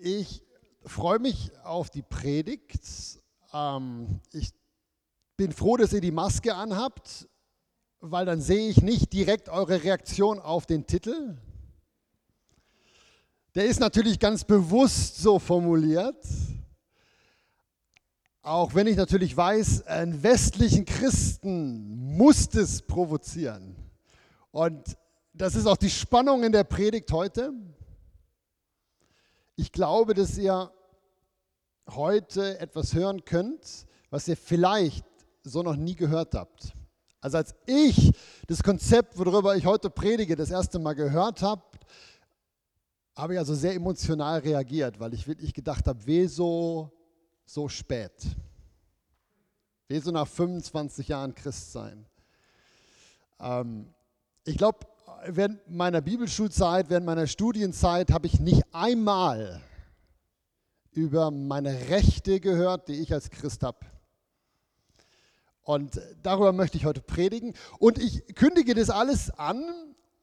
Ich freue mich auf die Predigt. Ähm, ich bin froh, dass ihr die Maske anhabt, weil dann sehe ich nicht direkt eure Reaktion auf den Titel. Der ist natürlich ganz bewusst so formuliert. Auch wenn ich natürlich weiß, einen westlichen Christen muss es provozieren. Und das ist auch die Spannung in der Predigt heute. Ich glaube, dass ihr heute etwas hören könnt, was ihr vielleicht so noch nie gehört habt. Also als ich das Konzept, worüber ich heute predige, das erste Mal gehört habe, habe ich also sehr emotional reagiert, weil ich wirklich gedacht habe, wieso so spät? Wieso nach 25 Jahren Christ sein? Ähm, ich glaube, während meiner Bibelschulzeit, während meiner Studienzeit habe ich nicht einmal über meine Rechte gehört, die ich als Christ habe. Und darüber möchte ich heute predigen. Und ich kündige das alles an,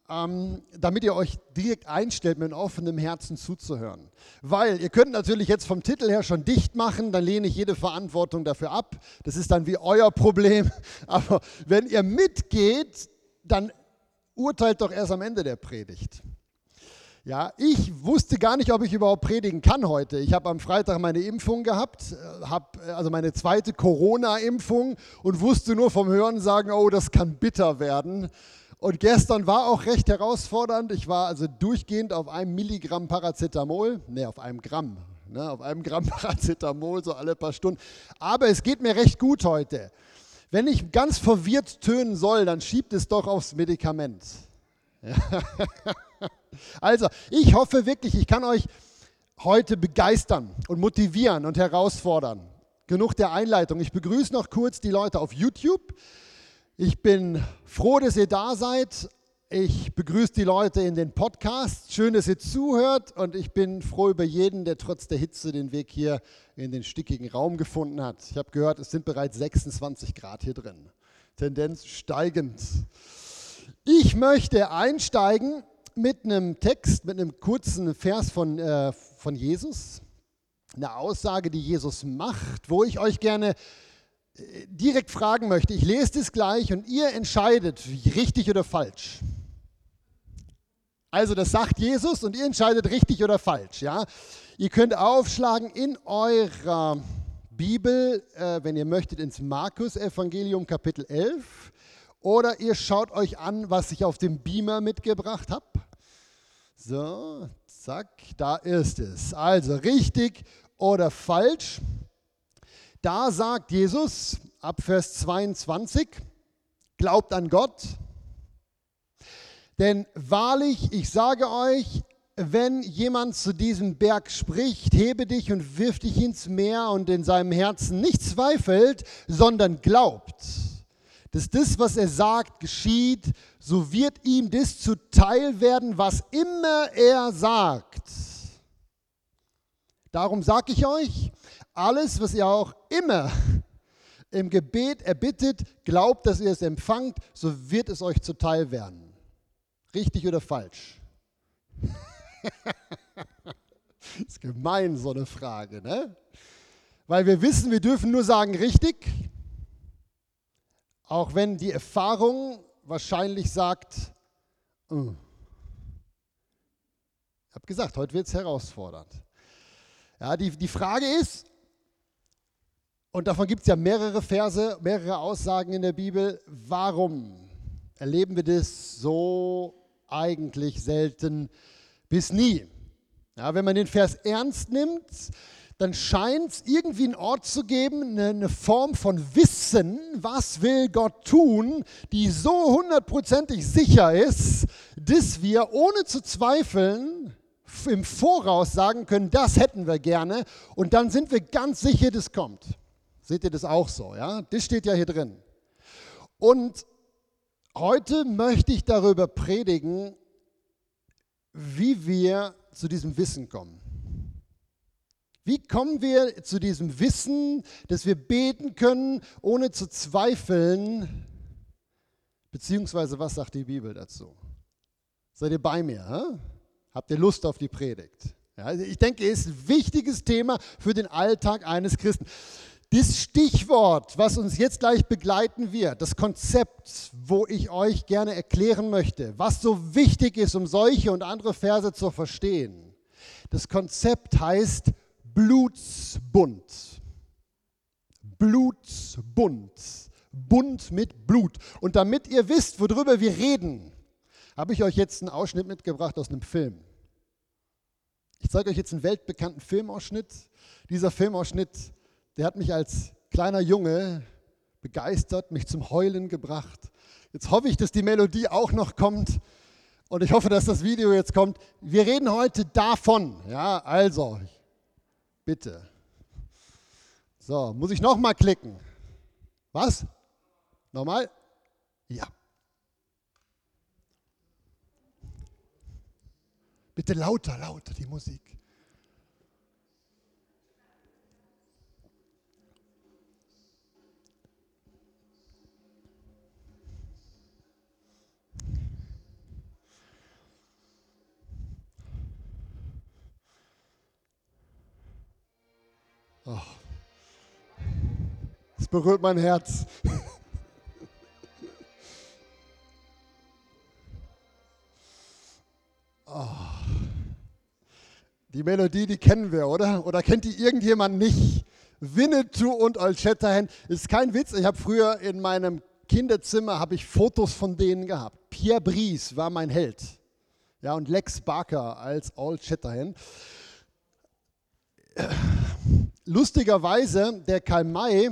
ähm, damit ihr euch direkt einstellt, mit offenem Herzen zuzuhören. Weil ihr könnt natürlich jetzt vom Titel her schon dicht machen, dann lehne ich jede Verantwortung dafür ab. Das ist dann wie euer Problem. Aber wenn ihr mitgeht, dann urteilt doch erst am Ende der Predigt. Ja, ich wusste gar nicht, ob ich überhaupt predigen kann heute. Ich habe am Freitag meine Impfung gehabt, äh, habe äh, also meine zweite Corona-Impfung und wusste nur vom Hören sagen, oh, das kann bitter werden. Und gestern war auch recht herausfordernd. Ich war also durchgehend auf einem Milligramm Paracetamol, ne, auf einem Gramm, ne, auf einem Gramm Paracetamol so alle paar Stunden. Aber es geht mir recht gut heute. Wenn ich ganz verwirrt tönen soll, dann schiebt es doch aufs Medikament. Also, ich hoffe wirklich, ich kann euch heute begeistern und motivieren und herausfordern. Genug der Einleitung. Ich begrüße noch kurz die Leute auf YouTube. Ich bin froh, dass ihr da seid. Ich begrüße die Leute in den Podcasts. Schön, dass ihr zuhört. Und ich bin froh über jeden, der trotz der Hitze den Weg hier in den stickigen Raum gefunden hat. Ich habe gehört, es sind bereits 26 Grad hier drin. Tendenz steigend. Ich möchte einsteigen mit einem Text, mit einem kurzen Vers von, äh, von Jesus. Eine Aussage, die Jesus macht, wo ich euch gerne äh, direkt fragen möchte. Ich lese das gleich und ihr entscheidet, richtig oder falsch. Also das sagt Jesus und ihr entscheidet richtig oder falsch. Ja? Ihr könnt aufschlagen in eurer Bibel, äh, wenn ihr möchtet, ins Markus-Evangelium Kapitel 11. Oder ihr schaut euch an, was ich auf dem Beamer mitgebracht habe. So, zack, da ist es. Also richtig oder falsch. Da sagt Jesus ab Vers 22, glaubt an Gott, denn wahrlich, ich sage euch, wenn jemand zu diesem Berg spricht, hebe dich und wirf dich ins Meer und in seinem Herzen nicht zweifelt, sondern glaubt, dass das, was er sagt, geschieht, so wird ihm das zuteil werden, was immer er sagt. Darum sage ich euch, alles, was ihr auch immer im Gebet erbittet, glaubt, dass ihr es empfangt, so wird es euch zuteil werden. Richtig oder falsch? ist gemein, so eine Frage, ne? Weil wir wissen, wir dürfen nur sagen richtig, auch wenn die Erfahrung wahrscheinlich sagt, oh. ich habe gesagt, heute wird es herausfordernd. Ja, die, die Frage ist, und davon gibt es ja mehrere Verse, mehrere Aussagen in der Bibel, warum erleben wir das so eigentlich selten bis nie. Ja, wenn man den Vers ernst nimmt, dann scheint es irgendwie einen Ort zu geben, eine, Form von Wissen, was will Gott tun, die so hundertprozentig sicher ist, dass wir ohne zu zweifeln im Voraus sagen können, das hätten wir gerne und dann sind wir ganz sicher, das kommt. Seht ihr das auch so? Ja? Das steht ja hier drin. Und heute möchte ich darüber predigen, wie wir zu diesem Wissen kommen. Wie kommen wir zu diesem Wissen, dass wir beten können, ohne zu zweifeln? Beziehungsweise, was sagt die Bibel dazu? Seid ihr bei mir? Hä? Habt ihr Lust auf die Predigt? Ja, also ich denke, es ist ein wichtiges Thema für den Alltag eines Christen. Das Stichwort, was uns jetzt gleich begleiten wird, das Konzept, wo ich euch gerne erklären möchte, was so wichtig ist, um solche und andere Verse zu verstehen. Das Konzept heißt Blutsbund. Blutsbund. Bund mit Blut. Und damit ihr wisst, worüber wir reden, habe ich euch jetzt einen Ausschnitt mitgebracht aus einem Film. Ich zeige euch jetzt einen weltbekannten Filmausschnitt. Dieser Filmausschnitt, der hat mich als kleiner Junge begeistert, mich zum Heulen gebracht. Jetzt hoffe ich, dass die Melodie auch noch kommt und ich hoffe, dass das Video jetzt kommt. Wir reden heute davon. Ja, also, bitte. So, muss ich nochmal klicken? Was? Nochmal? Ja. Bitte lauter, lauter die Musik. Berührt mein Herz. Oh. Die Melodie, die kennen wir, oder? Oder kennt die irgendjemand nicht? Winnetou und Old Shatterhand ist kein Witz. Ich habe früher in meinem Kinderzimmer habe ich Fotos von denen gehabt. Pierre Brice war mein Held. Ja, und Lex Barker als Old Shatterhand. Lustigerweise, der Karl May,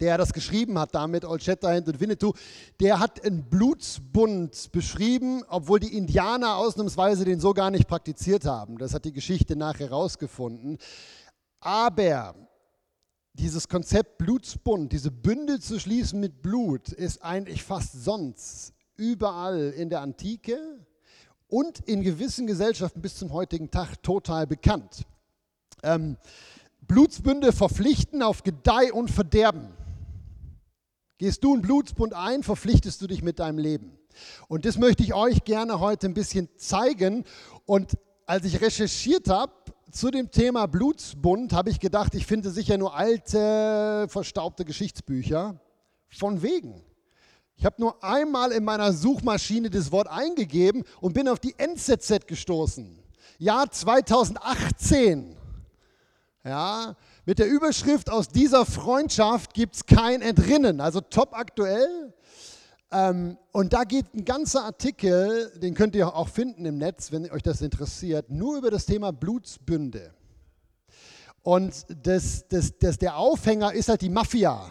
der das geschrieben hat, damit Old Shatterhand und Winnetou, der hat einen Blutsbund beschrieben, obwohl die Indianer ausnahmsweise den so gar nicht praktiziert haben. Das hat die Geschichte nachher herausgefunden. Aber dieses Konzept Blutsbund, diese Bünde zu schließen mit Blut, ist eigentlich fast sonst überall in der Antike und in gewissen Gesellschaften bis zum heutigen Tag total bekannt. Ähm, Blutsbünde verpflichten auf Gedeih und Verderben. Gehst du einen Blutsbund ein, verpflichtest du dich mit deinem Leben. Und das möchte ich euch gerne heute ein bisschen zeigen. Und als ich recherchiert habe zu dem Thema Blutsbund, habe ich gedacht, ich finde sicher nur alte, verstaubte Geschichtsbücher. Von wegen. Ich habe nur einmal in meiner Suchmaschine das Wort eingegeben und bin auf die NZZ gestoßen. Jahr 2018. Ja, mit der Überschrift aus dieser Freundschaft gibt es kein Entrinnen, also top aktuell. Ähm, und da geht ein ganzer Artikel, den könnt ihr auch finden im Netz, wenn euch das interessiert, nur über das Thema Blutsbünde. Und das, das, das, der Aufhänger ist halt die Mafia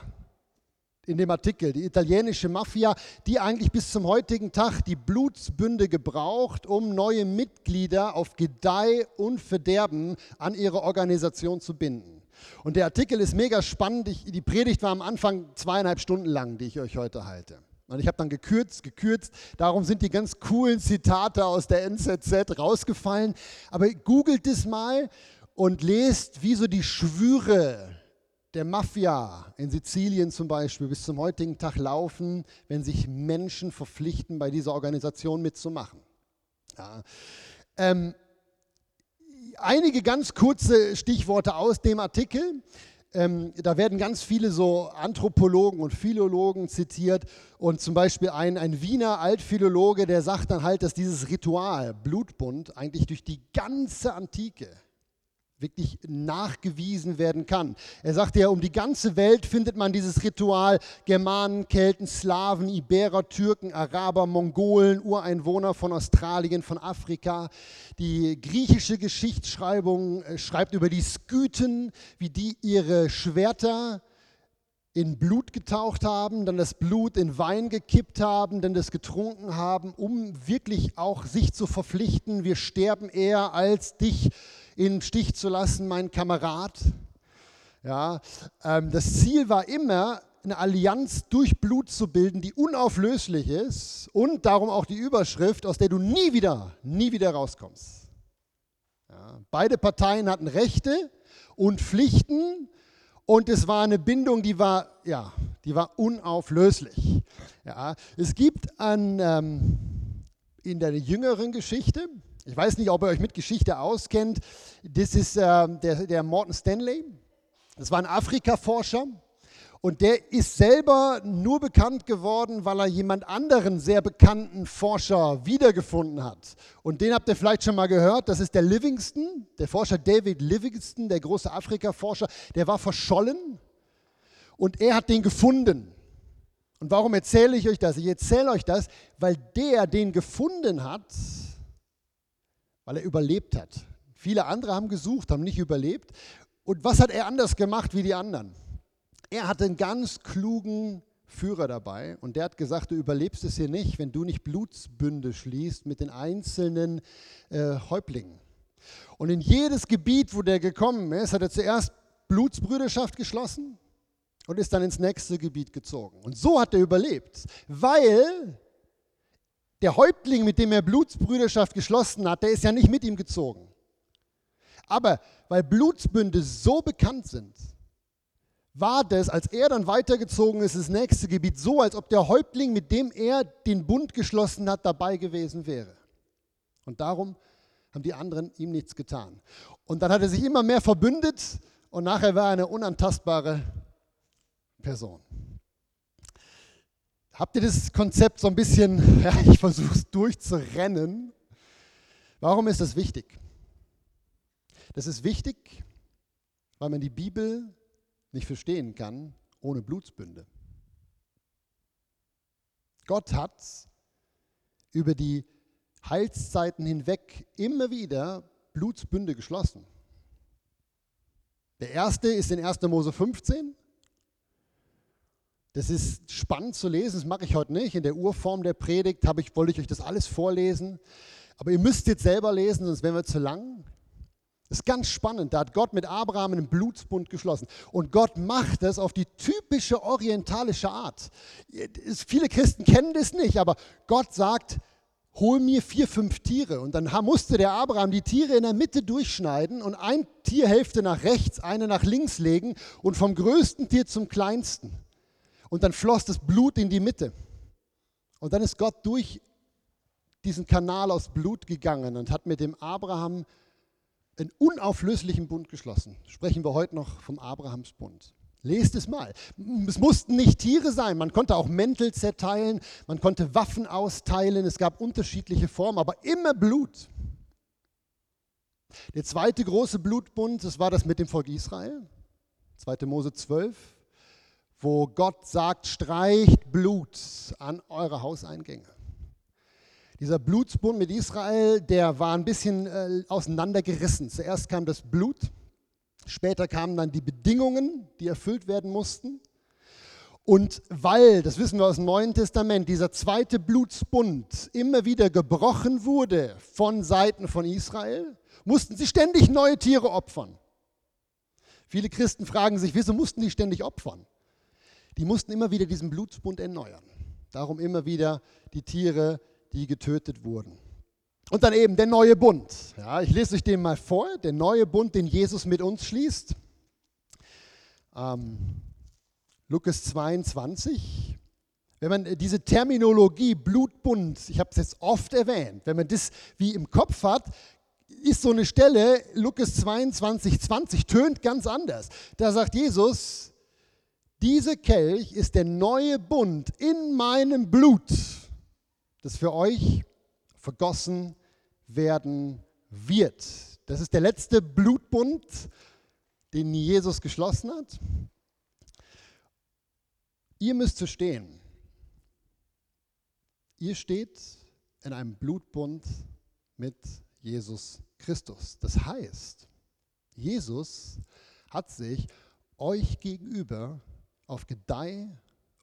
in dem Artikel, die italienische Mafia, die eigentlich bis zum heutigen Tag die Blutsbünde gebraucht, um neue Mitglieder auf Gedeih und Verderben an ihre Organisation zu binden. Und der Artikel ist mega spannend. Ich, die Predigt war am Anfang zweieinhalb Stunden lang, die ich euch heute halte. Und ich habe dann gekürzt, gekürzt. Darum sind die ganz coolen Zitate aus der NZZ rausgefallen. Aber googelt es mal und lest, wie so die Schwüre der Mafia in Sizilien zum Beispiel bis zum heutigen Tag laufen, wenn sich Menschen verpflichten, bei dieser Organisation mitzumachen. Ja. Ähm, einige ganz kurze Stichworte aus dem Artikel. Ähm, da werden ganz viele so Anthropologen und Philologen zitiert und zum Beispiel ein, ein Wiener Altphilologe, der sagt dann halt, dass dieses Ritual Blutbund eigentlich durch die ganze Antike wirklich nachgewiesen werden kann. Er sagte ja, um die ganze Welt findet man dieses Ritual. Germanen, Kelten, Slawen, Iberer, Türken, Araber, Mongolen, Ureinwohner von Australien, von Afrika. Die griechische Geschichtsschreibung äh, schreibt über die Skythen, wie die ihre Schwerter in Blut getaucht haben, dann das Blut in Wein gekippt haben, dann das getrunken haben, um wirklich auch sich zu verpflichten, wir sterben eher als dich in Stich zu lassen, mein Kamerad. Ja, ähm, das Ziel war immer, eine Allianz durch Blut zu bilden, die unauflöslich ist und darum auch die Überschrift, aus der du nie wieder, nie wieder rauskommst. Ja, beide Parteien hatten Rechte und Pflichten und es war eine Bindung, die war, ja, die war unauflöslich. Ja, es gibt an, ähm, in der jüngeren Geschichte, Ich weiß nicht, ob ihr euch mit Geschichte auskennt. Das ist äh, der, der Morton Stanley. Das war ein Afrika-Forscher. Und der ist selber nur bekannt geworden, weil er jemand anderen sehr bekannten Forscher wiedergefunden hat. Und den habt ihr vielleicht schon mal gehört. Das ist der Livingston, der Forscher David Livingston, der große Afrika-Forscher. Der war verschollen und er hat den gefunden. Und warum erzähle ich euch das? Ich erzähle euch das, weil der den gefunden hat, weil er überlebt hat. Viele andere haben gesucht, haben nicht überlebt. Und was hat er anders gemacht wie die anderen? Er hatte einen ganz klugen Führer dabei und der hat gesagt, du überlebst es hier nicht, wenn du nicht Blutsbünde schließt mit den einzelnen äh, Häuptlingen. Und in jedes Gebiet, wo der gekommen ist, hat er zuerst Blutsbrüderschaft geschlossen und ist dann ins nächste Gebiet gezogen. Und so hat er überlebt, weil der Häuptling, mit dem er Blutsbrüderschaft geschlossen hat, der ist ja nicht mit ihm gezogen. Aber weil Blutsbünde so bekannt sind, war das, als er dann weitergezogen ist ins nächste Gebiet, so, als ob der Häuptling, mit dem er den Bund geschlossen hat, dabei gewesen wäre. Und darum haben die anderen ihm nichts getan. Und dann hat er sich immer mehr verbündet und nachher war er eine unantastbare Person. Habt ihr das Konzept so ein bisschen, ja, ich versuche es durchzurennen. Warum ist das wichtig? Das ist wichtig, weil man die Bibel nicht verstehen kann ohne Blutsbünde. Gott hat über die Heilszeiten hinweg immer wieder Blutsbünde geschlossen. Der erste ist in 1. Mose 15. Das ist spannend zu lesen, das mache ich heute nicht. In der Urform der Predigt ich, wollte ich euch das alles vorlesen. Aber ihr müsst jetzt selber lesen, sonst wären wir zu lang. Das ist ganz spannend. Da hat Gott mit Abraham einen Blutsbund geschlossen. Und Gott macht das auf die typische orientalische Art. Viele Christen kennen das nicht, aber Gott sagt, hol mir vier, fünf Tiere. Und dann musste der Abraham die Tiere in der Mitte durchschneiden und ein Tierhälfte nach rechts, eine nach links legen und vom größten Tier zum kleinsten. Und dann floss das Blut in die Mitte. Und dann ist Gott durch diesen Kanal aus Blut gegangen und hat mit dem Abraham einen unauflöslichen Bund geschlossen. Sprechen wir heute noch vom Abrahamsbund. Lest es mal. Es mussten nicht Tiere sein, man konnte auch Mäntel zerteilen, man konnte Waffen austeilen, es gab unterschiedliche Formen, aber immer Blut. Der zweite große Blutbund, das war das mit dem Volk Israel, 2. Mose 12, wo Gott sagt, streicht Blut an eure Hauseingänge. Dieser Blutsbund mit Israel, der war ein bisschen äh, auseinandergerissen. Zuerst kam das Blut, später kamen dann die Bedingungen, die erfüllt werden mussten. Und weil, das wissen wir aus dem Neuen Testament, dieser zweite Blutsbund immer wieder gebrochen wurde von Seiten von Israel, mussten sie ständig neue Tiere opfern. Viele Christen fragen sich, wieso mussten die ständig opfern? Die mussten immer wieder diesen Blutsbund erneuern. Darum immer wieder die Tiere die getötet wurden. Und dann eben der neue Bund. Ja, ich lese euch den mal vor, der neue Bund, den Jesus mit uns schließt. Ähm, Lukas 22. Wenn man diese Terminologie Blutbund, ich habe es jetzt oft erwähnt, wenn man das wie im Kopf hat, ist so eine Stelle, Lukas 22, 20, tönt ganz anders. Da sagt Jesus, diese Kelch ist der neue Bund in meinem Blut das für euch vergossen werden wird. Das ist der letzte Blutbund, den Jesus geschlossen hat. Ihr müsst verstehen, ihr steht in einem Blutbund mit Jesus Christus. Das heißt, Jesus hat sich euch gegenüber auf Gedeih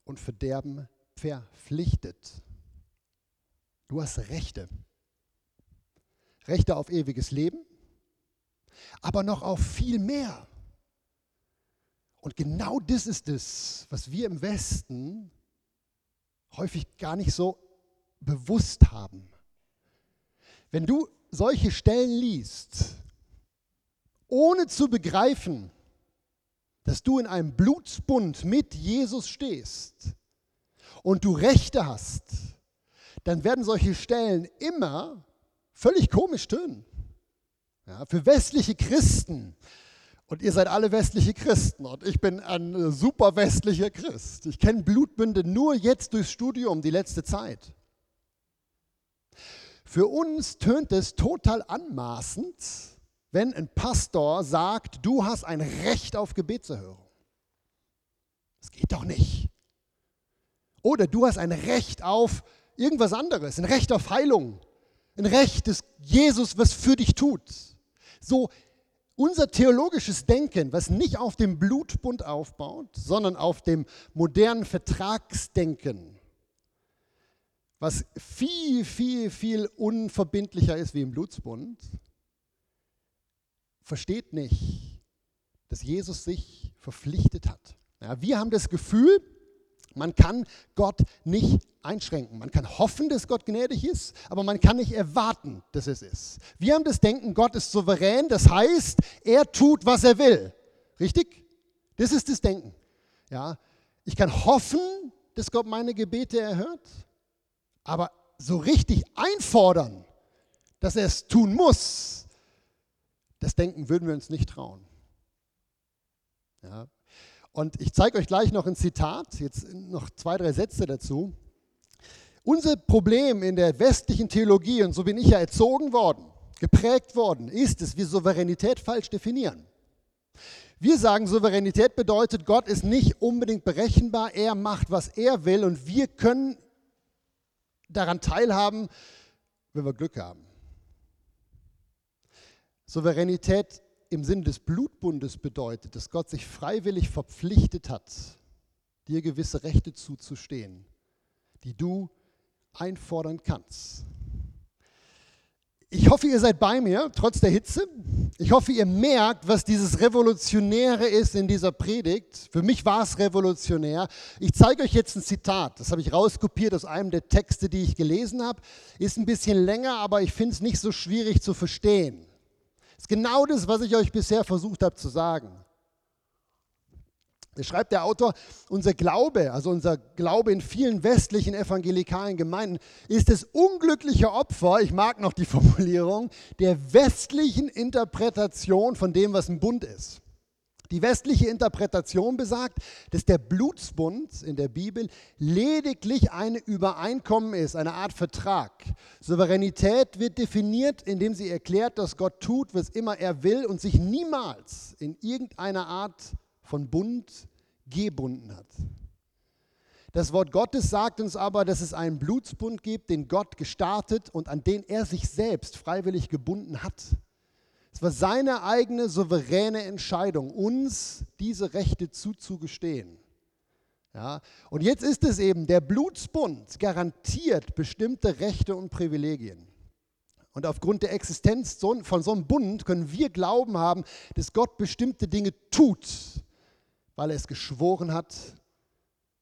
und Verderben verpflichtet. Du hast Rechte. Rechte auf ewiges Leben, aber noch auf viel mehr. Und genau das ist es, was wir im Westen häufig gar nicht so bewusst haben. Wenn du solche Stellen liest, ohne zu begreifen, dass du in einem Blutsbund mit Jesus stehst und du Rechte hast, dann werden solche Stellen immer völlig komisch tönen. Ja, für westliche Christen. Und ihr seid alle westliche Christen und ich bin ein super westlicher Christ. Ich kenne Blutbünde nur jetzt durchs Studium, die letzte Zeit. Für uns tönt es total anmaßend, wenn ein Pastor sagt, du hast ein Recht auf Gebetserhörung. Das geht doch nicht. Oder du hast ein Recht auf irgendwas anderes, ein Recht auf Heilung, ein Recht, dass Jesus was für dich tut. So unser theologisches Denken, was nicht auf dem Blutbund aufbaut, sondern auf dem modernen Vertragsdenken, was viel, viel, viel unverbindlicher ist wie im Blutsbund, versteht nicht, dass Jesus sich verpflichtet hat. Ja, wir haben das Gefühl, man kann Gott nicht einschränken. Man kann hoffen, dass Gott gnädig ist, aber man kann nicht erwarten, dass es ist. Wir haben das Denken, Gott ist souverän, das heißt, er tut, was er will. Richtig? Das ist das Denken. Ja, ich kann hoffen, dass Gott meine Gebete erhört, aber so richtig einfordern, dass er es tun muss, das Denken würden wir uns nicht trauen. Ja, und ich zeige euch gleich noch ein Zitat, jetzt noch zwei, drei Sätze dazu. Unser Problem in der westlichen Theologie, und so bin ich ja erzogen worden, geprägt worden, ist, dass wir Souveränität falsch definieren. Wir sagen, Souveränität bedeutet, Gott ist nicht unbedingt berechenbar, er macht, was er will und wir können daran teilhaben, wenn wir Glück haben. Souveränität im Sinne des Blutbundes bedeutet, dass Gott sich freiwillig verpflichtet hat, dir gewisse Rechte zuzustehen, die du einfordern kannst. Ich hoffe, ihr seid bei mir, trotz der Hitze. Ich hoffe, ihr merkt, was dieses Revolutionäre ist in dieser Predigt. Für mich war es revolutionär. Ich zeige euch jetzt ein Zitat. Das habe ich rauskopiert aus einem der Texte, die ich gelesen habe. Ist ein bisschen länger, aber ich finde es nicht so schwierig zu verstehen. Ist genau das, was ich euch bisher versucht habe zu sagen. Da schreibt der Autor, unser Glaube, also unser Glaube in vielen westlichen evangelikalen Gemeinden, ist das unglückliche Opfer, ich mag noch die Formulierung, der westlichen Interpretation von dem, was ein Bund ist. Die westliche Interpretation besagt, dass der Blutsbund in der Bibel lediglich ein Übereinkommen ist, eine Art Vertrag. Souveränität wird definiert, indem sie erklärt, dass Gott tut, was immer er will und sich niemals in irgendeiner Art von Bund gebunden hat. Das Wort Gottes sagt uns aber, dass es einen Blutsbund gibt, den Gott gestartet und an den er sich selbst freiwillig gebunden hat. Es war seine eigene souveräne Entscheidung, uns diese Rechte zuzugestehen. Ja, und jetzt ist es eben, der Blutsbund garantiert bestimmte Rechte und Privilegien. Und aufgrund der Existenz von so einem Bund können wir Glauben haben, dass Gott bestimmte Dinge tut, weil er es geschworen hat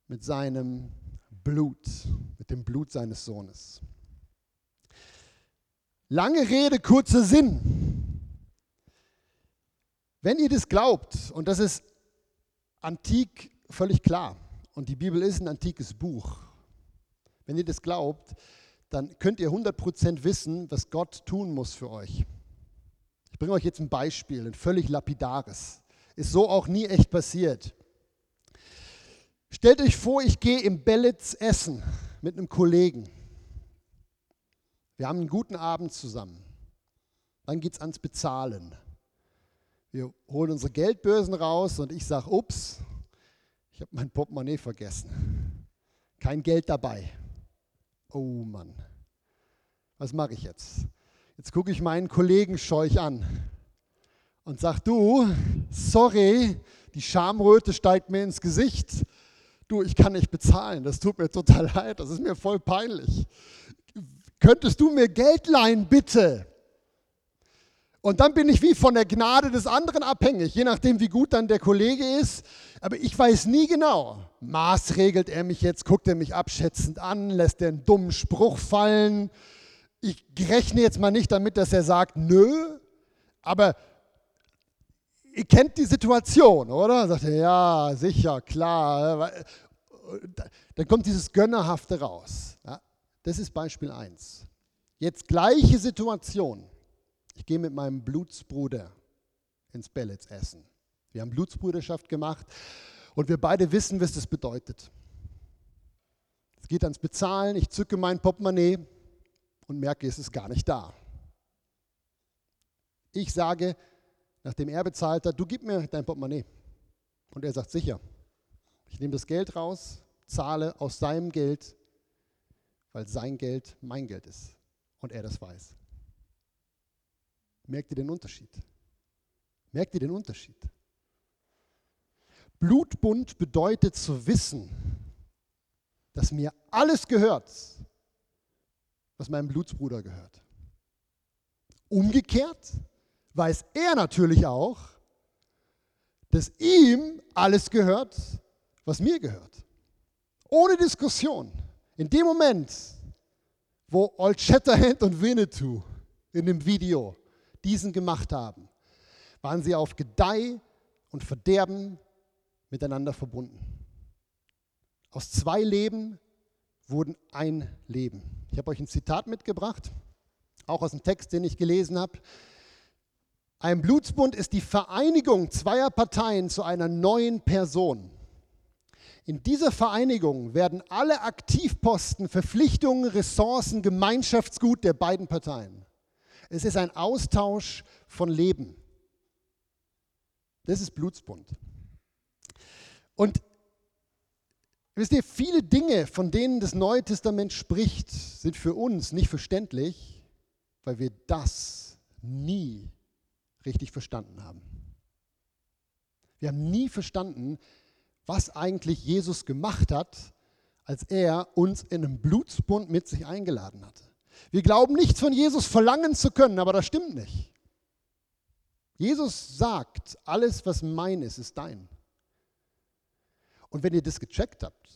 mit seinem Blut, mit dem Blut seines Sohnes. Lange Rede, kurzer Sinn. Wenn ihr das glaubt, und das ist antik völlig klar, und die Bibel ist ein antikes Buch, wenn ihr das glaubt, dann könnt ihr 100% wissen, was Gott tun muss für euch. Ich bringe euch jetzt ein Beispiel, ein völlig lapidares. Ist so auch nie echt passiert. Stellt euch vor, ich gehe im Bellitz essen mit einem Kollegen. Wir haben einen guten Abend zusammen. Dann geht es ans Bezahlen. Wir holen unsere Geldbörsen raus und ich sage, ups, ich habe mein Portemonnaie vergessen. Kein Geld dabei. Oh Mann, was mache ich jetzt? Jetzt gucke ich meinen Kollegen scheuch an und sage, du, sorry, die Schamröte steigt mir ins Gesicht. Du, ich kann nicht bezahlen, das tut mir total leid, das ist mir voll peinlich. Könntest du mir Geld leihen, bitte? Und dann bin ich wie von der Gnade des anderen abhängig, je nachdem, wie gut dann der Kollege ist. Aber ich weiß nie genau, maßregelt er mich jetzt, guckt er mich abschätzend an, lässt er einen dummen Spruch fallen. Ich rechne jetzt mal nicht damit, dass er sagt, nö, aber ihr kennt die Situation, oder? Sagt er, ja, sicher, klar. Dann kommt dieses Gönnerhafte raus. Das ist Beispiel 1. Jetzt gleiche Situation. Ich gehe mit meinem Blutsbruder ins Bellets essen. Wir haben Blutsbruderschaft gemacht und wir beide wissen, was das bedeutet. Es geht ans Bezahlen, ich zücke mein Portemonnaie und merke, es ist gar nicht da. Ich sage, nachdem er bezahlt hat, du gib mir dein Portemonnaie. Und er sagt, sicher. Ich nehme das Geld raus, zahle aus seinem Geld, weil sein Geld mein Geld ist und er das weiß. Merkt ihr den Unterschied? Merkt ihr den Unterschied? Blutbund bedeutet zu wissen, dass mir alles gehört, was meinem Blutsbruder gehört. Umgekehrt weiß er natürlich auch, dass ihm alles gehört, was mir gehört. Ohne Diskussion. In dem Moment, wo Old Shatterhand und Winnetou in dem Video diesen gemacht haben, waren sie auf Gedeih und Verderben miteinander verbunden. Aus zwei Leben wurden ein Leben. Ich habe euch ein Zitat mitgebracht, auch aus dem Text, den ich gelesen habe. Ein Blutsbund ist die Vereinigung zweier Parteien zu einer neuen Person. In dieser Vereinigung werden alle Aktivposten, Verpflichtungen, Ressourcen, Gemeinschaftsgut der beiden Parteien. Es ist ein Austausch von Leben. Das ist Blutsbund. Und wisst ihr, viele Dinge, von denen das Neue Testament spricht, sind für uns nicht verständlich, weil wir das nie richtig verstanden haben. Wir haben nie verstanden, was eigentlich Jesus gemacht hat, als er uns in einem Blutsbund mit sich eingeladen hatte. Wir glauben nichts von Jesus verlangen zu können, aber das stimmt nicht. Jesus sagt, alles, was mein ist, ist dein. Und wenn ihr das gecheckt habt,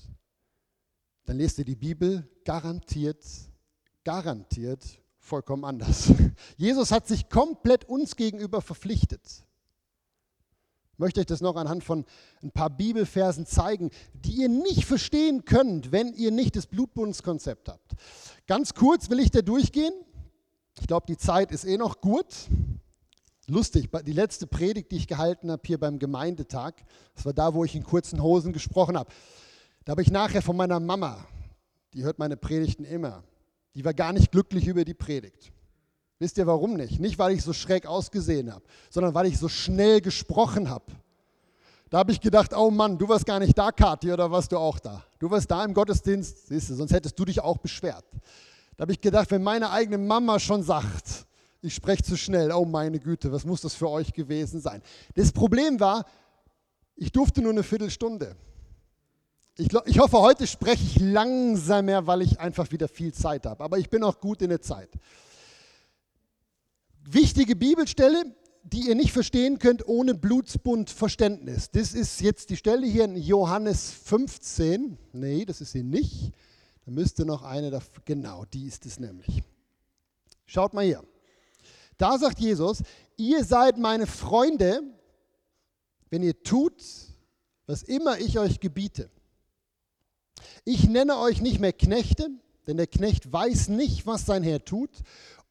dann lest ihr die Bibel garantiert, garantiert vollkommen anders. Jesus hat sich komplett uns gegenüber verpflichtet. Möchte euch das noch anhand von ein paar Bibelversen zeigen, die ihr nicht verstehen könnt, wenn ihr nicht das Blutbundskonzept habt. Ganz kurz will ich da durchgehen. Ich glaube, die Zeit ist eh noch gut. Lustig, die letzte Predigt, die ich gehalten habe hier beim Gemeindetag, das war da, wo ich in kurzen Hosen gesprochen habe. Da habe ich nachher von meiner Mama, die hört meine Predigten immer, die war gar nicht glücklich über die Predigt. Wisst ihr warum nicht? Nicht, weil ich so schräg ausgesehen habe, sondern weil ich so schnell gesprochen habe. Da habe ich gedacht, oh Mann, du warst gar nicht da, Kathi, oder warst du auch da? Du warst da im Gottesdienst, siehst du, sonst hättest du dich auch beschwert. Da habe ich gedacht, wenn meine eigene Mama schon sagt, ich spreche zu schnell, oh meine Güte, was muss das für euch gewesen sein? Das Problem war, ich durfte nur eine Viertelstunde. Ich, ich hoffe, heute spreche ich langsamer, weil ich einfach wieder viel Zeit habe. Aber ich bin auch gut in der Zeit. Wichtige Bibelstelle, die ihr nicht verstehen könnt ohne Blutsbundverständnis. Das ist jetzt die Stelle hier in Johannes 15. Nee, das ist sie nicht. Da müsste noch eine, dafür, genau, die ist es nämlich. Schaut mal hier. Da sagt Jesus, ihr seid meine Freunde, wenn ihr tut, was immer ich euch gebiete. Ich nenne euch nicht mehr Knechte, denn der Knecht weiß nicht, was sein Herr tut.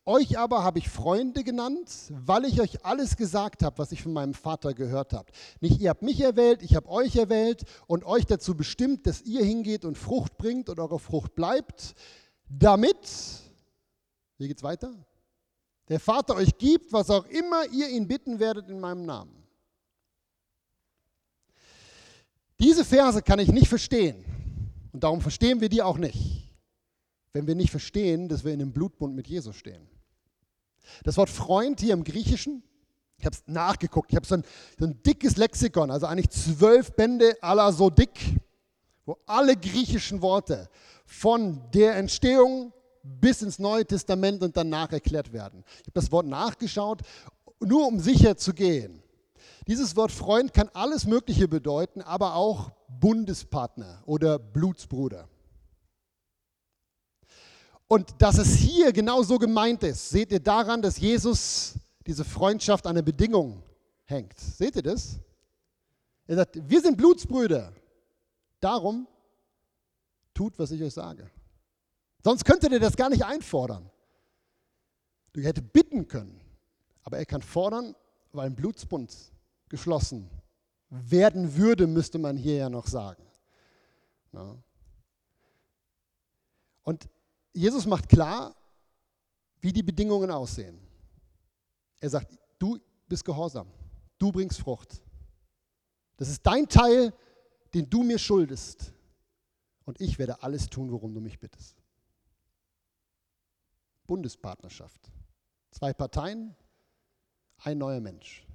Euch aber habe ich Freunde genannt, weil ich euch alles gesagt habe, was ich von meinem Vater gehört habe. Nicht ihr habt mich erwählt, ich habe euch erwählt und euch dazu bestimmt, dass ihr hingeht und Frucht bringt und eure Frucht bleibt, damit, wie geht's weiter? Der Vater euch gibt, was auch immer ihr ihn bitten werdet in meinem Namen. Diese Verse kann ich nicht verstehen, und darum verstehen wir die auch nicht, wenn wir nicht verstehen, dass wir in einem Blutbund mit Jesus stehen. Das Wort Freund hier im Griechischen, ich habe es nachgeguckt, ich habe so, so ein, dickes Lexikon, also eigentlich zwölf Bände aller so dick, wo alle griechischen Worte von der Entstehung bis ins Neue Testament und danach erklärt werden. Ich habe das Wort nachgeschaut, nur um sicher zu gehen. Dieses Wort Freund kann alles Mögliche bedeuten, aber auch Bundespartner oder Blutsbruder. Und dass es hier genau so gemeint ist, seht ihr daran, dass Jesus diese Freundschaft an eine Bedingung hängt. Seht ihr das? Er sagt, wir sind Blutsbrüder. Darum tut, was ich euch sage. Sonst könntet ihr das gar nicht einfordern. Du hättest bitten können, aber er kann fordern, weil ein Blutsbund geschlossen werden würde, müsste man hier ja noch sagen. Ja. Und Jesus macht klar, wie die Bedingungen aussehen. Er sagt, du bist gehorsam, du bringst Frucht. Das ist dein Teil, den du mir schuldest. Und ich werde alles tun, worum du mich bittest. Bundespartnerschaft. Zwei Parteien, ein neuer Mensch.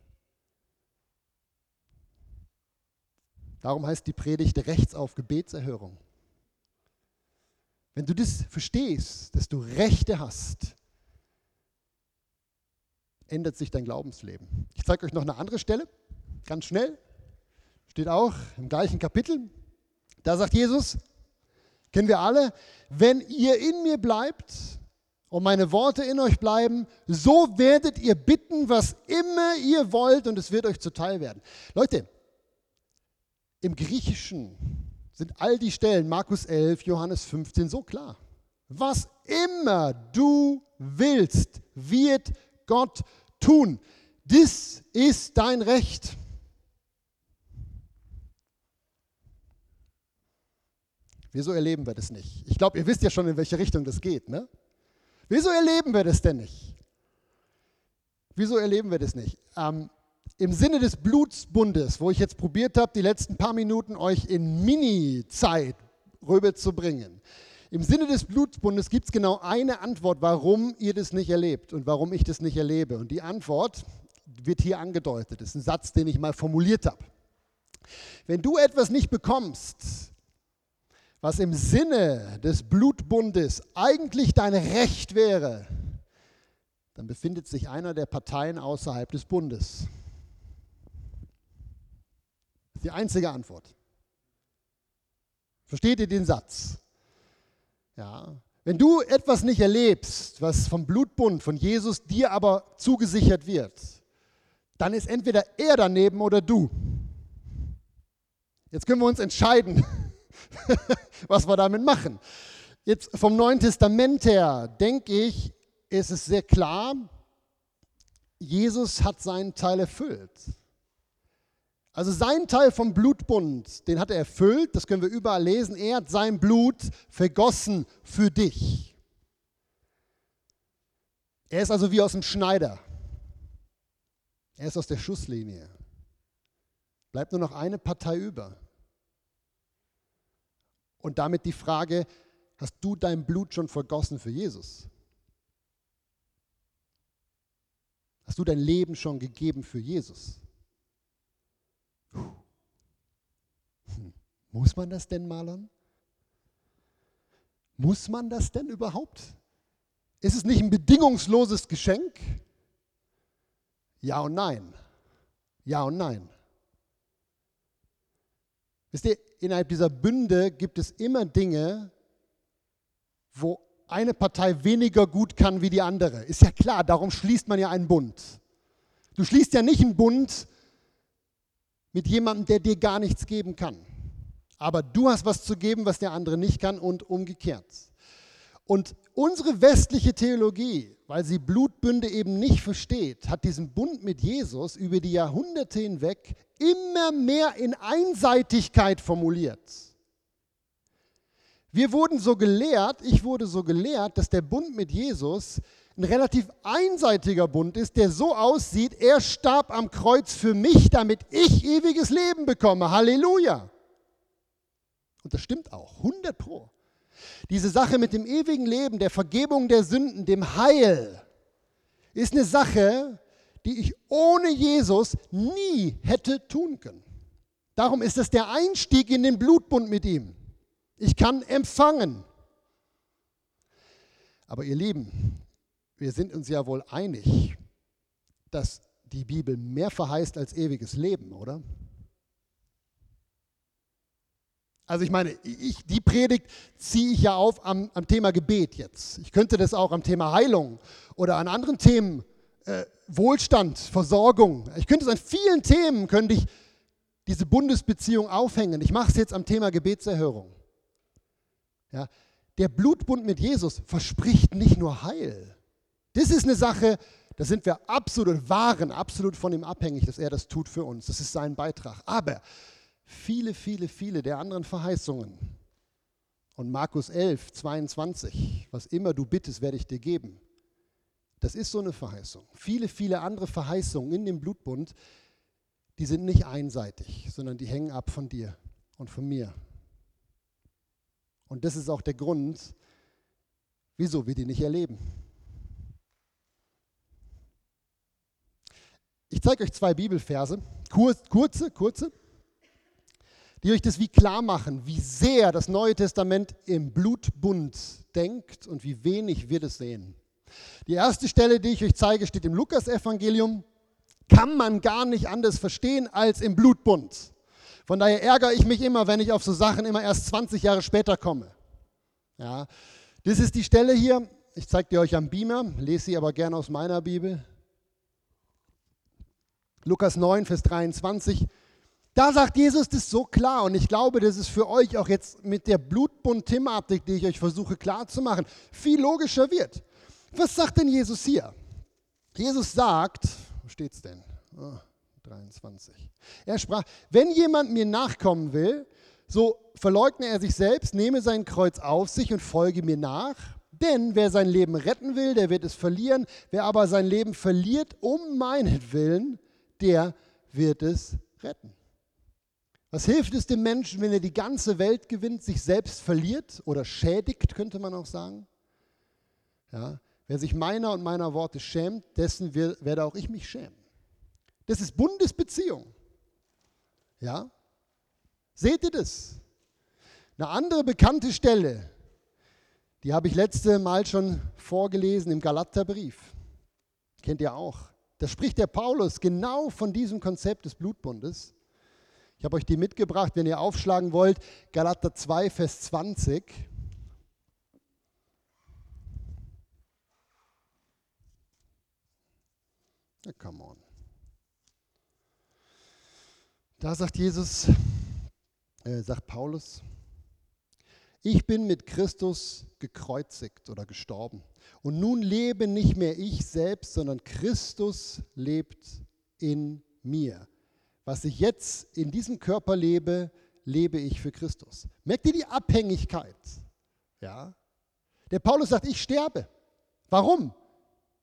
Darum heißt die Predigt Rechts auf Gebetserhörung. Wenn du das verstehst, dass du Rechte hast, ändert sich dein Glaubensleben. Ich zeige euch noch eine andere Stelle, ganz schnell. Steht auch im gleichen Kapitel. Da sagt Jesus, kennen wir alle, wenn ihr in mir bleibt und meine Worte in euch bleiben, so werdet ihr bitten, was immer ihr wollt und es wird euch zuteil werden. Leute, im Griechischen sind all die Stellen, Markus 11, Johannes 15, so klar. Was immer du willst, wird Gott tun. Das ist dein Recht. Wieso erleben wir das nicht? Ich glaube, ihr wisst ja schon, in welche Richtung das geht. Ne? Wieso erleben wir das denn nicht? Wieso erleben wir das nicht? Ähm, Im Sinne des Blutsbundes, wo ich jetzt probiert habe, die letzten paar Minuten euch in Mini-Zeit rüberzubringen. Im Sinne des Blutsbundes gibt es genau eine Antwort, warum ihr das nicht erlebt und warum ich das nicht erlebe. Und die Antwort wird hier angedeutet. Das ist ein Satz, den ich mal formuliert habe. Wenn du etwas nicht bekommst, was im Sinne des Blutbundes eigentlich dein Recht wäre, dann befindet sich einer der Parteien außerhalb des Bundes. Ist die einzige Antwort. Versteht ihr den Satz? Ja. Wenn du etwas nicht erlebst, was vom Blutbund von Jesus dir aber zugesichert wird, dann ist entweder er daneben oder du. Jetzt können wir uns entscheiden, was wir damit machen. Jetzt vom Neuen Testament her denke ich, ist es sehr klar, Jesus hat seinen Teil erfüllt. Also sein Teil vom Blutbund, den hat er erfüllt, das können wir überall lesen. Er hat sein Blut vergossen für dich. Er ist also wie aus dem Schneider. Er ist aus der Schusslinie. Bleibt nur noch eine Partei über. Und damit die Frage, hast du dein Blut schon vergossen für Jesus? Hast du dein Leben schon gegeben für Jesus? Hm. Muss man das denn, Marlon? Muss man das denn überhaupt? Ist es nicht ein bedingungsloses Geschenk? Ja und nein. Ja und nein. Wisst ihr, innerhalb dieser Bünde gibt es immer Dinge, wo eine Partei weniger gut kann wie die andere. Ist ja klar, darum schließt man ja einen Bund. Du schließt ja nicht einen Bund mit jemandem, der dir gar nichts geben kann. Aber du hast was zu geben, was der andere nicht kann und umgekehrt. Und unsere westliche Theologie, weil sie Blutbünde eben nicht versteht, hat diesen Bund mit Jesus über die Jahrhunderte hinweg immer mehr in Einseitigkeit formuliert. Wir wurden so gelehrt, ich wurde so gelehrt, dass der Bund mit Jesus ein relativ einseitiger Bund ist, der so aussieht, er starb am Kreuz für mich, damit ich ewiges Leben bekomme. Halleluja. Und das stimmt auch, 100 Pro. Diese Sache mit dem ewigen Leben, der Vergebung der Sünden, dem Heil, ist eine Sache, die ich ohne Jesus nie hätte tun können. Darum ist es der Einstieg in den Blutbund mit ihm. Ich kann empfangen. Aber ihr Lieben, wir sind uns ja wohl einig, dass die Bibel mehr verheißt als ewiges Leben, oder? Also ich meine, ich, die Predigt ziehe ich ja auf am, am, Thema Gebet jetzt. Ich könnte das auch am Thema Heilung oder an anderen Themen, äh, Wohlstand, Versorgung. Ich könnte es an vielen Themen, könnte ich diese Bundesbeziehung aufhängen. Ich mache es jetzt am Thema Gebetserhörung. Ja, der Blutbund mit Jesus verspricht nicht nur Heil, Das ist eine Sache, da sind wir absolut, waren absolut von ihm abhängig, dass er das tut für uns. Das ist sein Beitrag. Aber viele, viele, viele der anderen Verheißungen und Markus 11, 22, was immer du bittest, werde ich dir geben. Das ist so eine Verheißung. Viele, viele andere Verheißungen in dem Blutbund, die sind nicht einseitig, sondern die hängen ab von dir und von mir. Und das ist auch der Grund, wieso wir die nicht erleben. Ich zeige euch zwei Bibelverse, kurze, kurze, die euch das wie klar machen, wie sehr das Neue Testament im Blutbund denkt und wie wenig wir das sehen. Die erste Stelle, die ich euch zeige, steht im Lukas-Evangelium. Kann man gar nicht anders verstehen als im Blutbund. Von daher ärgere ich mich immer, wenn ich auf so Sachen immer erst 20 Jahre später komme. Ja, das ist die Stelle hier. Ich zeige die euch am Beamer, lese sie aber gerne aus meiner Bibel. Lukas 9, Vers 23. Da sagt Jesus das so klar und ich glaube, das ist für euch auch jetzt mit der Blutbund-Thematik, die ich euch versuche klarzumachen, viel logischer wird. Was sagt denn Jesus hier? Jesus sagt, wo steht es denn? Oh, 23. Er sprach, wenn jemand mir nachkommen will, so verleugne er sich selbst, nehme sein Kreuz auf sich und folge mir nach. Denn wer sein Leben retten will, der wird es verlieren. Wer aber sein Leben verliert um meinetwillen, der wird es retten. Was hilft es dem Menschen, wenn er die ganze Welt gewinnt, sich selbst verliert oder schädigt, könnte man auch sagen? Ja, wer sich meiner und meiner Worte schämt, dessen werde auch ich mich schämen. Das ist Bundesbeziehung. Ja? Seht ihr das? Eine andere bekannte Stelle, die habe ich letzte Mal schon vorgelesen im Galaterbrief. Kennt ihr auch. Da spricht der Paulus genau von diesem Konzept des Blutbundes. Ich habe euch die mitgebracht, wenn ihr aufschlagen wollt. Galater 2, Vers 20. Ja, come on. Da sagt Jesus, äh, sagt Paulus, ich bin mit Christus gekreuzigt oder gestorben. Und nun lebe nicht mehr ich selbst, sondern Christus lebt in mir. Was ich jetzt in diesem Körper lebe, lebe ich für Christus. Merkt ihr die Abhängigkeit? Ja? Der Paulus sagt, ich sterbe. Warum?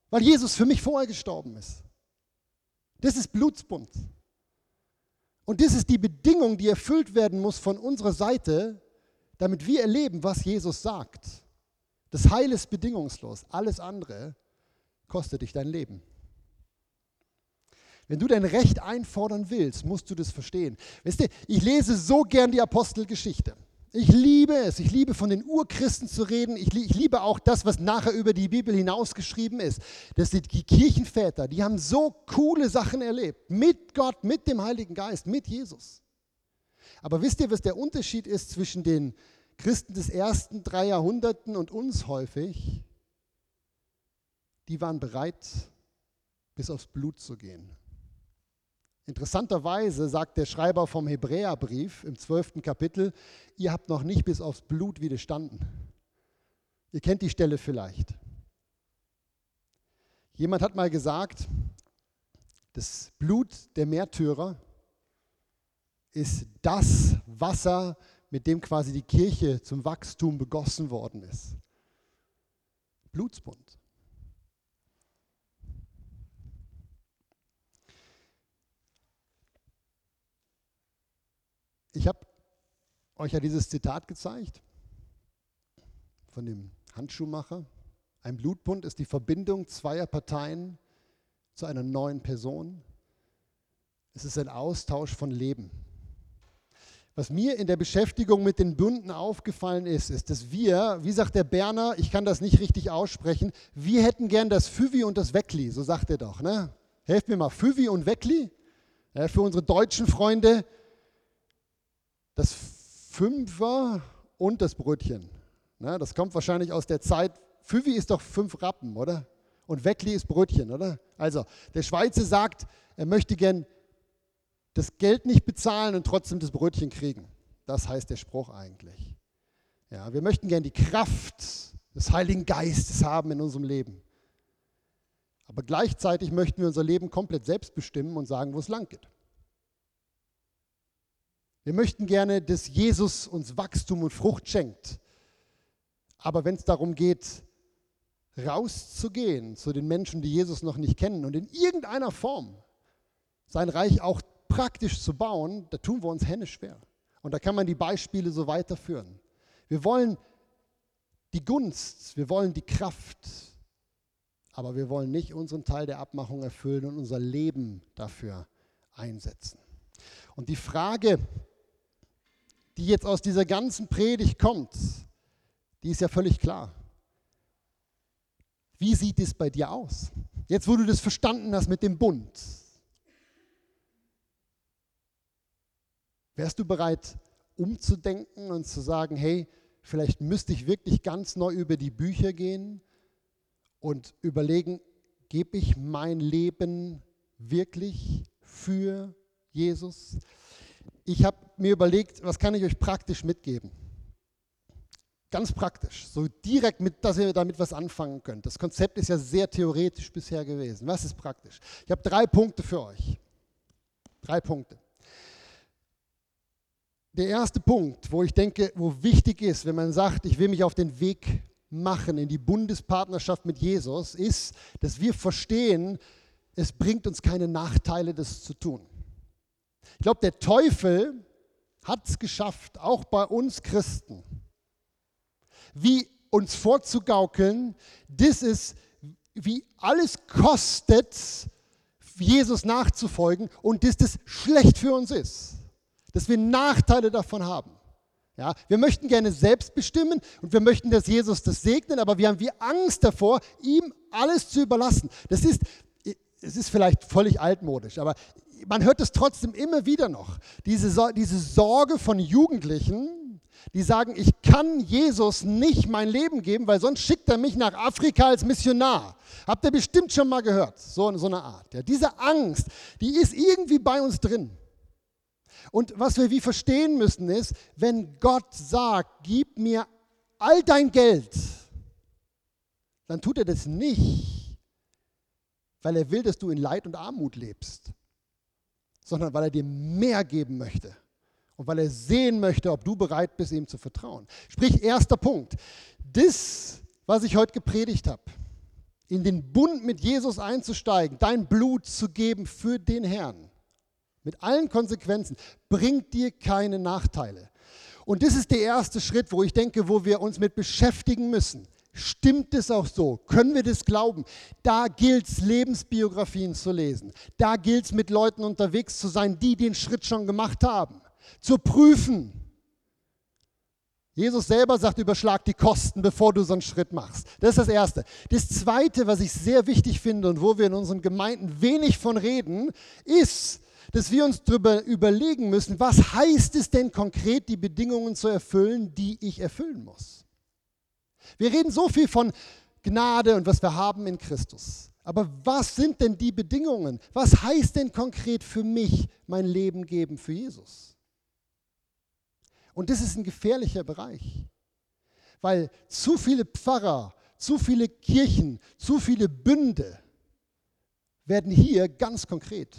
Weil Jesus für mich vorher gestorben ist. Das ist Blutsbund. Und das ist die Bedingung, die erfüllt werden muss von unserer Seite, damit wir erleben, was Jesus sagt. Das Heil ist bedingungslos. Alles andere kostet dich dein Leben. Wenn du dein Recht einfordern willst, musst du das verstehen. Wisst ihr, ich lese so gern die Apostelgeschichte. Ich liebe es. Ich liebe von den Urchristen zu reden. Ich, liebe auch das, was nachher über die Bibel hinausgeschrieben ist. Das sind die Kirchenväter. Die haben so coole Sachen erlebt. Mit Gott, mit dem Heiligen Geist, mit Jesus. Aber wisst ihr, was der Unterschied ist zwischen den Christen des ersten drei Jahrhunderten und uns häufig? Die waren bereit, bis aufs Blut zu gehen. Interessanterweise sagt der Schreiber vom Hebräerbrief im zwölften Kapitel, ihr habt noch nicht bis aufs Blut widerstanden. Ihr kennt die Stelle vielleicht. Jemand hat mal gesagt, das Blut der Märtyrer ist das Wasser, mit dem quasi die Kirche zum Wachstum begossen worden ist. Blutsbund. Ich habe euch ja dieses Zitat gezeigt von dem Handschuhmacher. Ein Blutbund ist die Verbindung zweier Parteien zu einer neuen Person. Es ist ein Austausch von Leben. Was mir in der Beschäftigung mit den Bünden aufgefallen ist, ist, dass wir, wie sagt der Berner, ich kann das nicht richtig aussprechen, wir hätten gern das Füvi und das Weckli, so sagt er doch. Ne? Helft mir mal, Füvi und Weckli. Ja, für unsere deutschen Freunde, das Fünfer und das Brötchen. Na, das kommt wahrscheinlich aus der Zeit, Füvi ist doch fünf Rappen, oder? Und Weckli ist Brötchen, oder? Also, der Schweizer sagt, er möchte gern das Geld nicht bezahlen und trotzdem das Brötchen kriegen. Das heißt der Spruch eigentlich. Ja, wir möchten gern die Kraft des Heiligen Geistes haben in unserem Leben. Aber gleichzeitig möchten wir unser Leben komplett selbst bestimmen und sagen, wo es lang geht. Wir möchten gerne, dass Jesus uns Wachstum und Frucht schenkt. Aber wenn es darum geht, rauszugehen zu den Menschen, die Jesus noch nicht kennen und in irgendeiner Form sein Reich auch praktisch zu bauen, da tun wir uns Hände schwer. Und da kann man die Beispiele so weiterführen. Wir wollen die Gunst, wir wollen die Kraft, aber wir wollen nicht unseren Teil der Abmachung erfüllen und unser Leben dafür einsetzen. Und die Frage, die jetzt aus dieser ganzen Predigt kommt, die ist ja völlig klar. Wie sieht es bei dir aus? Jetzt, wo du das verstanden hast mit dem Bund, wärst du bereit, umzudenken und zu sagen, hey, vielleicht müsste ich wirklich ganz neu über die Bücher gehen und überlegen, gebe ich mein Leben wirklich für Jesus? Ich habe mir überlegt, was kann ich euch praktisch mitgeben? Ganz praktisch, so direkt, mit, dass ihr damit was anfangen könnt. Das Konzept ist ja sehr theoretisch bisher gewesen. Was ist praktisch? Ich habe drei Punkte für euch. Drei Punkte. Der erste Punkt, wo ich denke, wo wichtig ist, wenn man sagt, ich will mich auf den Weg machen in die Bundespartnerschaft mit Jesus, ist, dass wir verstehen, es bringt uns keine Nachteile, das zu tun. Ich glaube, der Teufel hat es geschafft, auch bei uns Christen, wie uns vorzugaukeln, das ist, wie alles kostet, Jesus nachzufolgen und dass das schlecht für uns ist, dass wir Nachteile davon haben. Ja, wir möchten gerne selbst bestimmen und wir möchten, dass Jesus das segnet, aber wir haben wie Angst davor, ihm alles zu überlassen. Das ist, es ist vielleicht völlig altmodisch, aber man hört es trotzdem immer wieder noch. Diese, diese Sorge von Jugendlichen, die sagen, ich kann Jesus nicht mein Leben geben, weil sonst schickt er mich nach Afrika als Missionar. Habt ihr bestimmt schon mal gehört, so, so eine Art. Ja. Diese Angst, die ist irgendwie bei uns drin. Und was wir wie verstehen müssen ist, wenn Gott sagt, gib mir all dein Geld, dann tut er das nicht, weil er will, dass du in Leid und Armut lebst, sondern weil er dir mehr geben möchte und weil er sehen möchte, ob du bereit bist, ihm zu vertrauen. Sprich, erster Punkt. Das, was ich heute gepredigt habe, in den Bund mit Jesus einzusteigen, dein Blut zu geben für den Herrn, mit allen Konsequenzen, bringt dir keine Nachteile. Und das ist der erste Schritt, wo ich denke, wo wir uns mit beschäftigen müssen. Stimmt es auch so? Können wir das glauben? Da gilt es, Lebensbiografien zu lesen. Da gilt es, mit Leuten unterwegs zu sein, die den Schritt schon gemacht haben zu prüfen. Jesus selber sagt, überschlag die Kosten, bevor du so einen Schritt machst. Das ist das Erste. Das Zweite, was ich sehr wichtig finde und wo wir in unseren Gemeinden wenig von reden, ist, dass wir uns darüber überlegen müssen, was heißt es denn konkret, die Bedingungen zu erfüllen, die ich erfüllen muss. Wir reden so viel von Gnade und was wir haben in Christus. Aber was sind denn die Bedingungen? Was heißt denn konkret für mich mein Leben geben für Jesus? Und das ist ein gefährlicher Bereich, weil zu viele Pfarrer, zu viele Kirchen, zu viele Bünde werden hier ganz konkret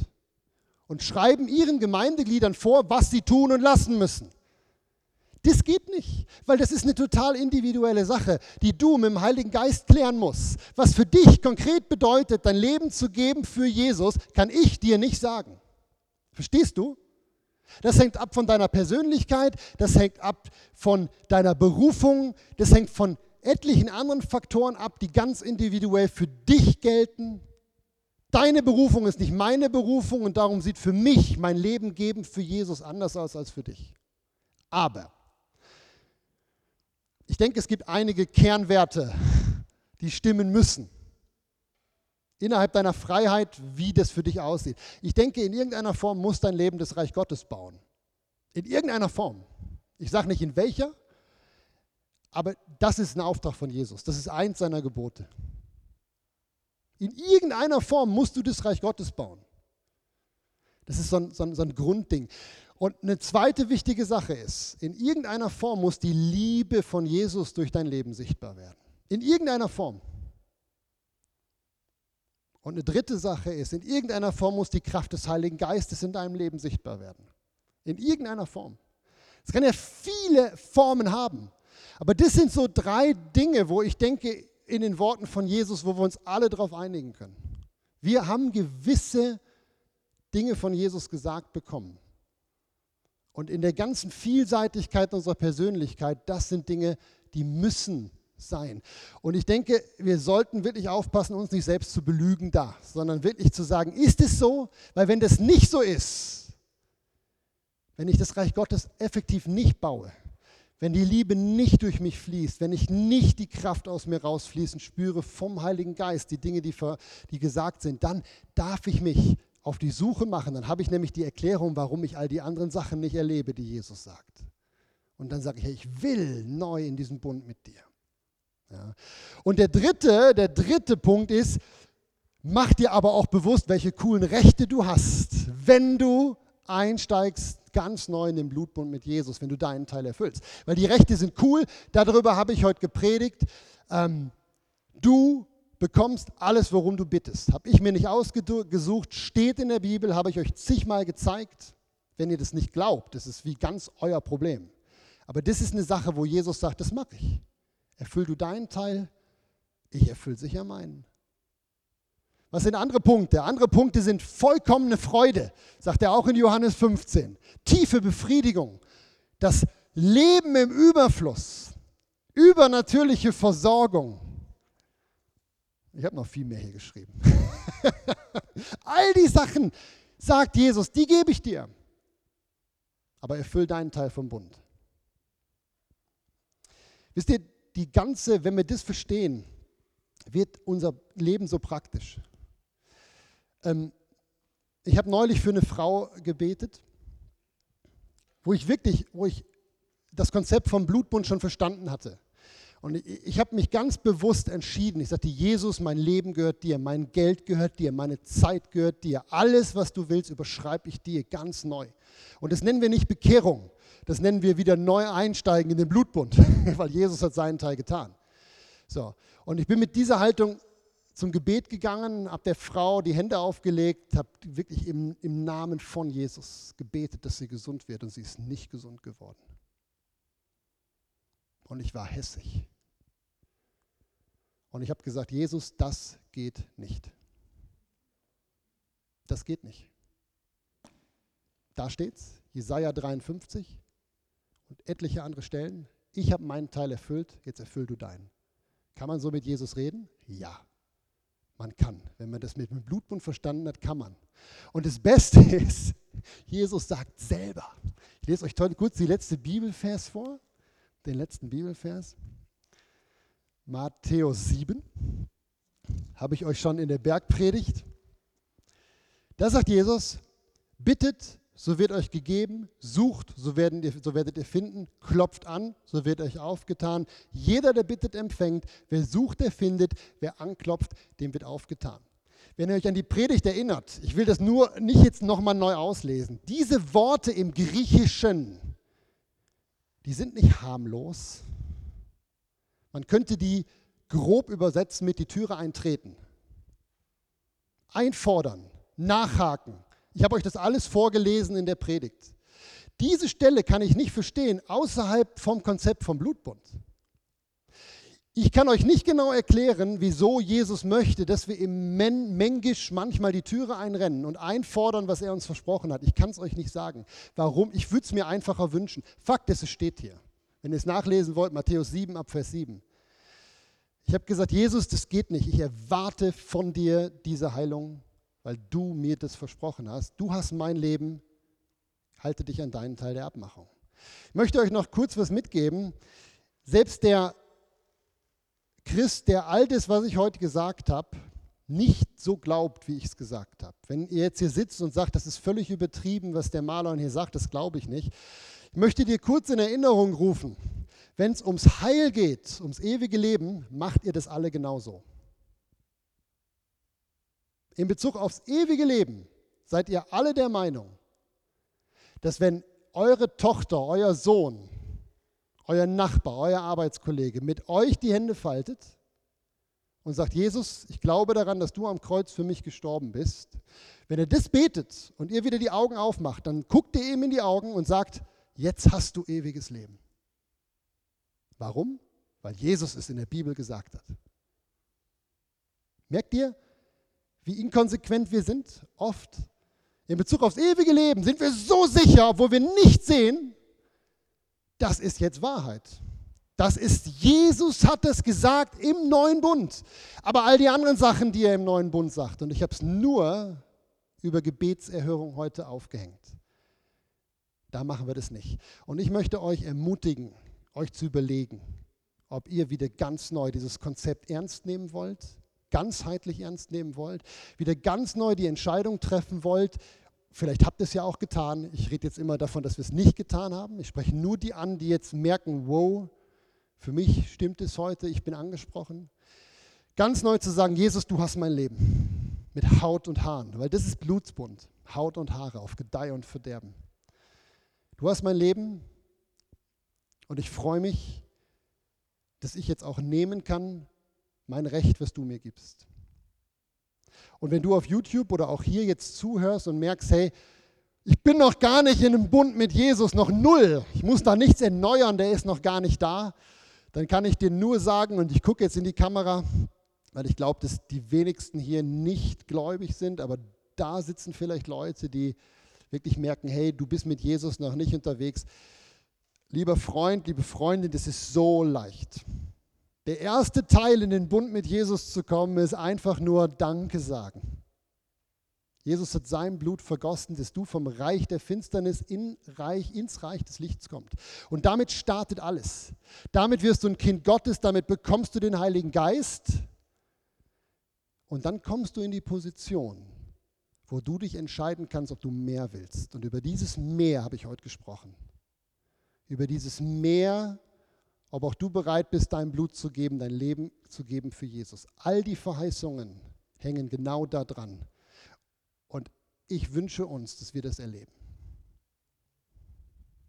und schreiben ihren Gemeindegliedern vor, was sie tun und lassen müssen. Das geht nicht, weil das ist eine total individuelle Sache, die du mit dem Heiligen Geist klären musst. Was für dich konkret bedeutet, dein Leben zu geben für Jesus, kann ich dir nicht sagen. Verstehst du? Das hängt ab von deiner Persönlichkeit, das hängt ab von deiner Berufung, das hängt von etlichen anderen Faktoren ab, die ganz individuell für dich gelten. Deine Berufung ist nicht meine Berufung und darum sieht für mich mein Leben geben für Jesus anders aus als für dich. Aber ich denke, es gibt einige Kernwerte, die stimmen müssen innerhalb deiner Freiheit, wie das für dich aussieht. Ich denke, in irgendeiner Form muss dein Leben das Reich Gottes bauen. In irgendeiner Form. Ich sage nicht in welcher, aber das ist ein Auftrag von Jesus. Das ist eins seiner Gebote. In irgendeiner Form musst du das Reich Gottes bauen. Das ist so ein, so ein, so ein Grundding. Und eine zweite wichtige Sache ist, in irgendeiner Form muss die Liebe von Jesus durch dein Leben sichtbar werden. In irgendeiner Form. Und eine dritte Sache ist, in irgendeiner Form muss die Kraft des Heiligen Geistes in deinem Leben sichtbar werden. In irgendeiner Form. Es kann ja viele Formen haben. Aber das sind so drei Dinge, wo ich denke, in den Worten von Jesus, wo wir uns alle darauf einigen können. Wir haben gewisse Dinge von Jesus gesagt bekommen. Und in der ganzen Vielseitigkeit unserer Persönlichkeit, das sind Dinge, die müssen sein. Und ich denke, wir sollten wirklich aufpassen, uns nicht selbst zu belügen da, sondern wirklich zu sagen, ist es so? Weil wenn das nicht so ist, wenn ich das Reich Gottes effektiv nicht baue, wenn die Liebe nicht durch mich fließt, wenn ich nicht die Kraft aus mir rausfließen spüre vom Heiligen Geist, die Dinge, die, die gesagt sind, dann darf ich mich auf die Suche machen. Dann habe ich nämlich die Erklärung, warum ich all die anderen Sachen nicht erlebe, die Jesus sagt. Und dann sage ich, ich will neu in diesen Bund mit dir. Ja. Und der dritte, der dritte Punkt ist, mach dir aber auch bewusst, welche coolen Rechte du hast, wenn du einsteigst ganz neu in den Blutbund mit Jesus, wenn du deinen Teil erfüllst. Weil die Rechte sind cool, darüber habe ich heute gepredigt. Ähm, du bekommst alles, worum du bittest. Habe ich mir nicht ausgesucht, steht in der Bibel, habe ich euch zigmal gezeigt. Wenn ihr das nicht glaubt, das ist wie ganz euer Problem. Aber das ist eine Sache, wo Jesus sagt, das mache ich. Erfüll du deinen Teil, ich erfülle sicher meinen. Was sind andere Punkte? Andere Punkte sind vollkommene Freude, sagt er auch in Johannes 15. Tiefe Befriedigung, das Leben im Überfluss, übernatürliche Versorgung. Ich habe noch viel mehr hier geschrieben. All die Sachen, sagt Jesus, die gebe ich dir. Aber erfüll deinen Teil vom Bund. Wisst ihr, die ganze, wenn wir das verstehen, wird unser Leben so praktisch. Ähm, ich habe neulich für eine Frau gebetet, wo ich wirklich, wo ich das Konzept vom Blutbund schon verstanden hatte. Und ich, ich habe mich ganz bewusst entschieden. Ich sagte, Jesus, mein Leben gehört dir, mein Geld gehört dir, meine Zeit gehört dir. Alles, was du willst, überschreibe ich dir ganz neu. Und das nennen wir nicht Bekehrung, das nennen wir wieder neu einsteigen in den Blutbund, weil Jesus hat seinen Teil getan. So, und ich bin mit dieser Haltung zum Gebet gegangen, habe der Frau die Hände aufgelegt, habe wirklich im, im Namen von Jesus gebetet, dass sie gesund wird und sie ist nicht gesund geworden. Und ich war hässlich. Und ich habe gesagt, Jesus, das geht nicht. Das geht nicht. Da steht's, Jesaja 53 und etliche andere Stellen. Ich habe meinen Teil erfüllt, jetzt erfüll du deinen. Kann man so mit Jesus reden? Ja. Man kann. Wenn man das mit dem Blutbund verstanden hat, kann man. Und das Beste ist, Jesus sagt selber. Ich lese euch kurz die letzte Bibelvers vor, den letzten Bibelvers. Matthäus 7, habe ich euch schon in der Bergpredigt. Da sagt Jesus, bittet so wird euch gegeben, sucht, so, werden ihr, so werdet ihr finden, klopft an, so wird euch aufgetan. Jeder, der bittet, empfängt, wer sucht, der findet, wer anklopft, dem wird aufgetan. Wenn ihr euch an die Predigt erinnert, ich will das nur nicht jetzt nochmal neu auslesen, diese Worte im Griechischen, die sind nicht harmlos. Man könnte die grob übersetzen mit die Türe eintreten. Einfordern, nachhaken, ich habe euch das alles vorgelesen in der Predigt. Diese Stelle kann ich nicht verstehen außerhalb vom Konzept vom Blutbund. Ich kann euch nicht genau erklären, wieso Jesus möchte, dass wir im Mengisch manchmal die Türe einrennen und einfordern, was er uns versprochen hat. Ich kann es euch nicht sagen. Warum? Ich würde es mir einfacher wünschen. Fakt ist, es steht hier. Wenn ihr es nachlesen wollt, Matthäus 7 ab Vers 7. Ich habe gesagt, Jesus, das geht nicht. Ich erwarte von dir diese Heilung weil du mir das versprochen hast. Du hast mein Leben, halte dich an deinen Teil der Abmachung. Ich möchte euch noch kurz was mitgeben. Selbst der Christ, der all das, was ich heute gesagt habe, nicht so glaubt, wie ich es gesagt habe. Wenn ihr jetzt hier sitzt und sagt, das ist völlig übertrieben, was der Maler hier sagt, das glaube ich nicht. Ich möchte dir kurz in Erinnerung rufen, wenn es ums Heil geht, ums ewige Leben, macht ihr das alle genauso in Bezug aufs ewige Leben seid ihr alle der Meinung, dass wenn eure Tochter, euer Sohn, euer Nachbar, euer Arbeitskollege mit euch die Hände faltet und sagt, Jesus, ich glaube daran, dass du am Kreuz für mich gestorben bist, wenn er das betet und ihr wieder die Augen aufmacht, dann guckt ihr ihm in die Augen und sagt, jetzt hast du ewiges Leben. Warum? Weil Jesus es in der Bibel gesagt hat. Merkt ihr, wie inkonsequent wir sind? Oft in Bezug aufs ewige Leben sind wir so sicher, obwohl wir nicht sehen, das ist jetzt Wahrheit. Das ist, Jesus hat es gesagt im neuen Bund. Aber all die anderen Sachen, die er im neuen Bund sagt, und ich habe es nur über Gebetserhörung heute aufgehängt. Da machen wir das nicht. Und ich möchte euch ermutigen, euch zu überlegen, ob ihr wieder ganz neu dieses Konzept ernst nehmen wollt, ganzheitlich ernst nehmen wollt, wieder ganz neu die Entscheidung treffen wollt. Vielleicht habt ihr es ja auch getan. Ich rede jetzt immer davon, dass wir es nicht getan haben. Ich spreche nur die an, die jetzt merken, wow, für mich stimmt es heute, ich bin angesprochen. Ganz neu zu sagen, Jesus, du hast mein Leben mit Haut und Haaren, weil das ist Blutsbund, Haut und Haare auf Gedeih und Verderben. Du hast mein Leben und ich freue mich, dass ich jetzt auch nehmen kann, mein Recht, was du mir gibst. Und wenn du auf YouTube oder auch hier jetzt zuhörst und merkst, hey, ich bin noch gar nicht in einem Bund mit Jesus, noch null, ich muss da nichts erneuern, der ist noch gar nicht da, dann kann ich dir nur sagen, und ich gucke jetzt in die Kamera, weil ich glaube, dass die wenigsten hier nicht gläubig sind, aber da sitzen vielleicht Leute, die wirklich merken, hey, du bist mit Jesus noch nicht unterwegs. Lieber Freund, liebe Freundin, das ist so leicht. Der erste Teil in den Bund mit Jesus zu kommen, ist einfach nur Danke sagen. Jesus hat sein Blut vergossen, dass du vom Reich der Finsternis in Reich, ins Reich des Lichts kommst. Und damit startet alles. Damit wirst du ein Kind Gottes, damit bekommst du den Heiligen Geist. Und dann kommst du in die Position, wo du dich entscheiden kannst, ob du mehr willst. Und über dieses Mehr habe ich heute gesprochen. Über dieses Mehr, ob auch du bereit bist, dein Blut zu geben, dein Leben zu geben für Jesus. All die Verheißungen hängen genau da dran. Und ich wünsche uns, dass wir das erleben.